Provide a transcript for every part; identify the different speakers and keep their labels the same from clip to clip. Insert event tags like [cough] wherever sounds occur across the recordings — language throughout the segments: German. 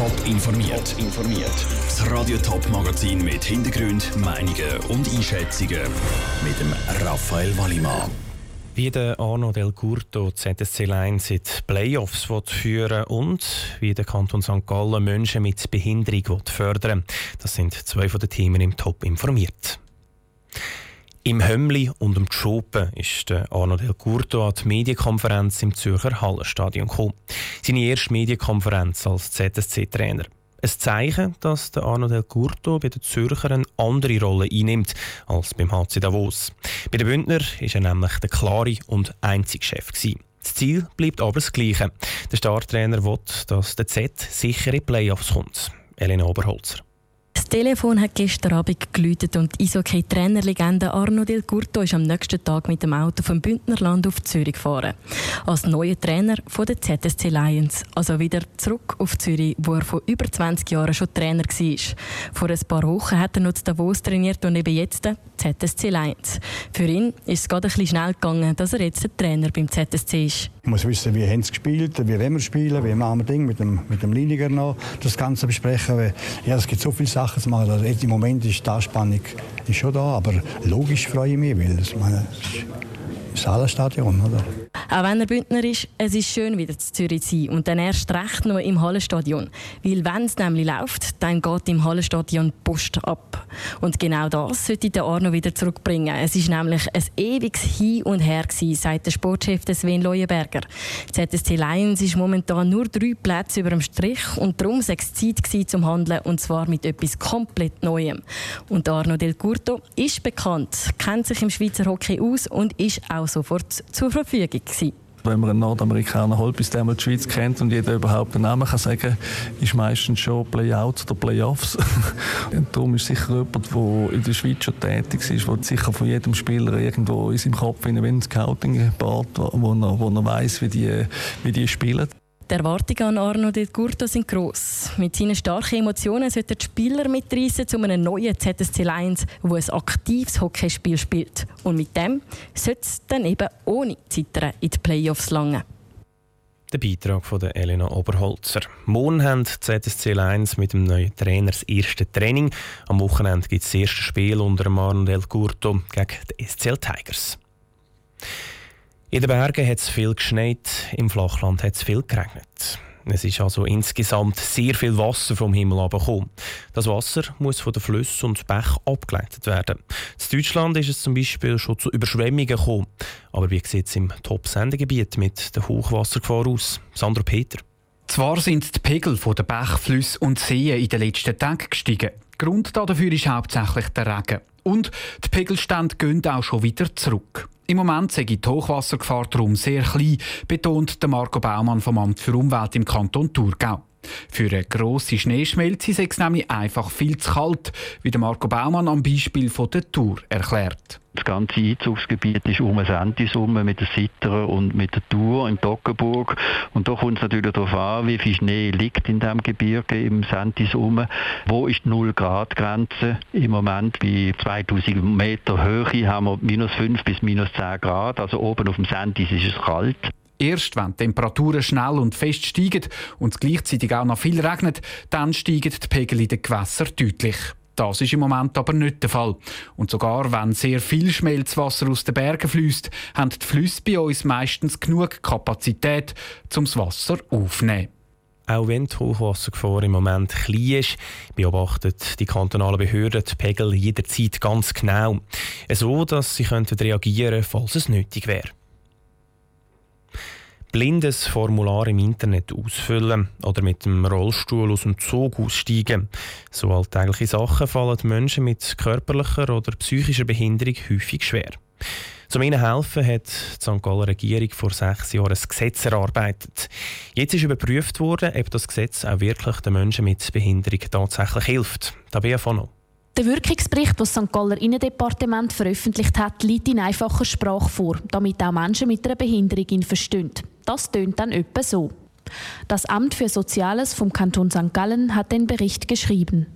Speaker 1: Top informiert. informiert. Das Radio Top Magazin mit Hintergrund, Meinungen und Einschätzungen mit dem Raphael Wallimann.
Speaker 2: Wie der Arno Del Curto ZSC Lions in die Playoffs führen und wie der Kanton St. Gallen Menschen mit Behinderung fördern Das sind zwei von den Themen im Top informiert. Im Hömmli und im Schopen ist Arno Del Curto an die Medienkonferenz im Zürcher Hallenstadion gekommen. Seine erste Medienkonferenz als ZSC-Trainer. Ein Zeichen, dass Arno Del Curto bei den Zürcher eine andere Rolle einnimmt als beim HC Davos. Bei den Bündner war er nämlich der klare und einzige Chef. Gewesen. Das Ziel bleibt aber das gleiche. Der Starttrainer will, dass der Z sicher in Playoffs kommt. Elena Oberholzer.
Speaker 3: Telefon hat gestern Abend geläutet und Eishockey-Trainerlegende Arno Del Curto ist am nächsten Tag mit dem Auto vom Bündnerland auf Zürich gefahren. Als neuer Trainer von der ZSC Lions. Also wieder zurück auf Zürich, wo er vor über 20 Jahren schon Trainer war. Vor ein paar Wochen hat er noch zu Davos trainiert und eben jetzt ZSC Lions. Für ihn ist es gerade ein bisschen schnell gegangen, dass er jetzt der Trainer beim ZSC ist.
Speaker 4: Ich muss wissen, wie haben sie gespielt, wie wollen wir spielen, wie machen wir Ding mit dem, mit dem Liniger noch, das Ganze besprechen. Weil, ja, es gibt so viele Sachen zu machen. Also jetzt Im Moment ist die Anspannung ist schon da, aber logisch freue ich mich, weil das, meine, das Hallenstadion?
Speaker 3: Auch wenn er Bündner ist, es ist schön, wieder zu Zürich zu sein. Und dann erst recht nur im Hallenstadion. Weil wenn es nämlich läuft, dann geht im Hallenstadion die Post ab. Und genau das sollte der Arno wieder zurückbringen. Es ist nämlich ein ewiges Hin und Her gewesen, sagt der Sportchef Sven Leuenberger. ZSC Lions ist momentan nur drei Plätze über dem Strich und darum sei es Zeit gewesen zum Handeln und zwar mit etwas komplett Neuem. Und Arno Del Curto ist bekannt, kennt sich im Schweizer Hockey aus und ist auch sofort zur Verfügung.
Speaker 5: Wenn man einen Nordamerikaner holt, bis der mal die Schweiz kennt und jeder überhaupt den Namen kann sagen, ist meistens schon Playouts oder Playoffs. [laughs] darum ist sicher jemand, der in der Schweiz schon tätig ist, der sicher von jedem Spieler irgendwo in seinem Kopf in ein Scouting-Bart, wo er, wo er weiss, wie die, wie die spielen.
Speaker 3: Die Erwartungen an Arno Del Curto sind gross. Mit seinen starken Emotionen sollten die Spieler mitreißen zu einem neuen ZSC Lions, wo ein aktives Hockeyspiel spielt. Und mit dem sollte es dann eben ohne Zittern in die Playoffs langen.
Speaker 2: Der Beitrag von der Elena Oberholzer. Morgen haben die ZSC Lions mit dem neuen Trainer das erste Training. Am Wochenende gibt es das erste Spiel unter Arno Del Curto gegen die SCL Tigers. In den Bergen hat es viel geschneit, im Flachland hat es viel geregnet. Es ist also insgesamt sehr viel Wasser vom Himmel abgekommen. Das Wasser muss von den Flüssen und Bächen abgeleitet werden. In Deutschland ist es zum Beispiel schon zu Überschwemmungen gekommen. Aber wie sieht es im Top-Sendegebiet mit der Hochwassergefahr aus? Sandro Peter.
Speaker 6: Zwar sind die Pegel der Bäche, Flüsse und Seen in den letzten Tagen gestiegen. Grund dafür ist hauptsächlich der Regen. Und die Pegelstände gehen auch schon wieder zurück. Im Moment sei die Hochwassergefahr darum sehr klein, betont Marco Baumann vom Amt für Umwelt im Kanton Thurgau. Für eine grosse Schneeschmelze sei es nämlich einfach viel zu kalt, wie Marco Baumann am Beispiel von der Tour erklärt.
Speaker 7: Das ganze Einzugsgebiet ist um Sentis herum, mit der Sitter und mit der Tour in Toggenburg. Und da kommt es natürlich darauf an, wie viel Schnee liegt in diesem Gebirge im Sentis herum. Wo ist die 0 Grad Grenze? Im Moment bei 2000 Meter Höhe haben wir minus 5 bis minus 10 Grad. Also oben auf dem Sentis ist es kalt.
Speaker 6: Erst wenn die Temperaturen schnell und fest steigen und gleichzeitig auch noch viel regnet, dann steigen die Pegel in den Gewässern deutlich. Das ist im Moment aber nicht der Fall. Und sogar wenn sehr viel Schmelzwasser aus den Bergen fließt, haben die Flüsse bei uns meistens genug Kapazität, um das Wasser aufzunehmen.
Speaker 2: Auch wenn die Hochwassergefahr im Moment klein ist, beobachtet die kantonalen Behörden die Pegel jederzeit ganz genau. So, dass sie reagieren könnten, falls es nötig wäre blindes Formular im Internet ausfüllen oder mit dem Rollstuhl aus dem Zug aussteigen. So alltägliche Sachen fallen Menschen mit körperlicher oder psychischer Behinderung häufig schwer. Um ihnen helfen, hat die St. Galler Regierung vor sechs Jahren ein Gesetz erarbeitet. Jetzt ist überprüft worden, ob das Gesetz auch wirklich den Menschen mit Behinderung tatsächlich hilft. Tabea Fono.
Speaker 8: Der Wirkungsbericht, den das St. Galler Innendepartement veröffentlicht hat, liegt in einfacher Sprache vor, damit auch Menschen mit einer Behinderung ihn verstehen. Das tönt dann etwa so. Das Amt für Soziales vom Kanton St. Gallen hat den Bericht geschrieben.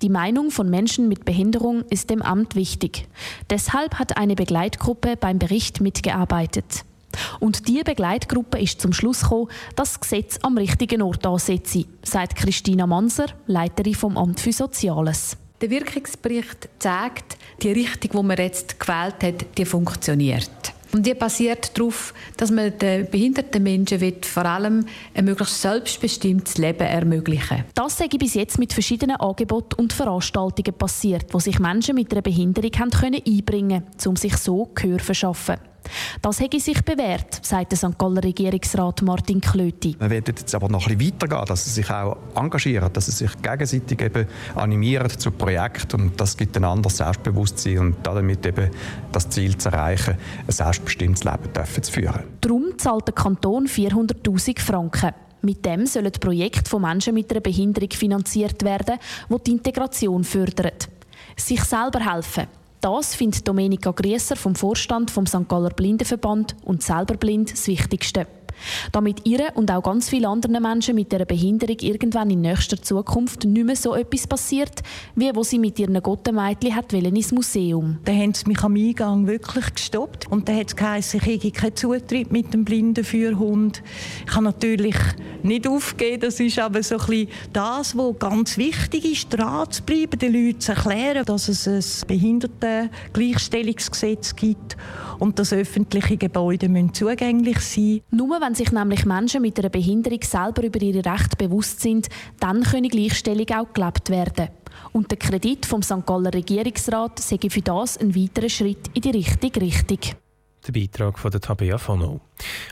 Speaker 8: Die Meinung von Menschen mit Behinderung ist dem Amt wichtig. Deshalb hat eine Begleitgruppe beim Bericht mitgearbeitet. Und diese Begleitgruppe ist zum Schluss gekommen, dass das Gesetz am richtigen Ort ansetze, sagt Christina Manser, Leiterin vom Amt für Soziales.
Speaker 9: Der Wirkungsbericht zeigt, die Richtung, die man jetzt gewählt hat, die funktioniert. Und die basiert darauf, dass man den behinderten Menschen vor allem ein möglichst selbstbestimmtes Leben ermöglichen
Speaker 8: Das sei bis jetzt mit verschiedenen Angeboten und Veranstaltungen passiert, wo sich Menschen mit einer Behinderung haben können einbringen konnten, um sich so Gehör zu verschaffen. Das hätte sich bewährt, sagt der St. Galler Regierungsrat Martin Klöti.
Speaker 10: Wir werden jetzt aber noch ein bisschen weitergehen, dass sie sich auch engagieren, dass sie sich gegenseitig eben animieren zu Projekten und das gibt ein anderes Selbstbewusstsein und damit eben das Ziel zu erreichen, ein selbstbestimmtes Leben zu führen.
Speaker 8: Darum zahlt der Kanton 400'000 Franken. Mit dem sollen Projekte von Menschen mit einer Behinderung finanziert werden, die die Integration fördern. Sich selber helfen, das findet Domenica Grieser vom Vorstand vom St. Galler Blindenverband und selber blind das Wichtigste. Damit ihr und auch ganz viele andere Menschen mit einer Behinderung irgendwann in nächster Zukunft nicht mehr so etwas passiert, wie wo sie mit ihren Gottemeitli hat ins Museum.
Speaker 11: Da haben sie mich am Eingang wirklich gestoppt und dann hat es geheißen, ich habe keinen Zutritt mit dem blinden Führhund. Ich kann natürlich nicht aufgeben, das ist aber so ein bisschen das, was ganz wichtig ist, dran zu bleiben, den Leuten zu erklären, dass es ein Behindertengleichstellungsgesetz gibt und dass öffentliche Gebäude zugänglich sein müssen.
Speaker 8: Nur wenn sich nämlich Menschen mit einer Behinderung selber über ihre Rechte bewusst sind, dann können Gleichstellung auch gelebt werden. Und der Kredit vom St. Galler Regierungsrat sei für das ein weiterer Schritt in die richtige Richtung.
Speaker 2: Der Beitrag von der Tabea Fono.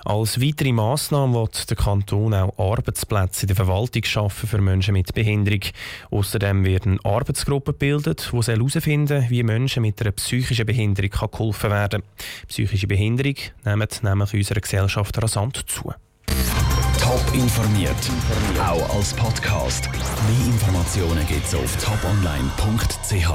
Speaker 2: Als weitere Massnahme wird der Kanton auch Arbeitsplätze in der Verwaltung schaffen für Menschen mit Behinderung. Außerdem werden Arbeitsgruppen gebildet, die herausfinden wie Menschen mit einer psychischen Behinderung geholfen werden kann. Psychische Behinderung nimmt nämlich in unserer Gesellschaft rasant zu.
Speaker 1: Top informiert, auch als Podcast. Mehr Informationen gibt es auf toponline.ch.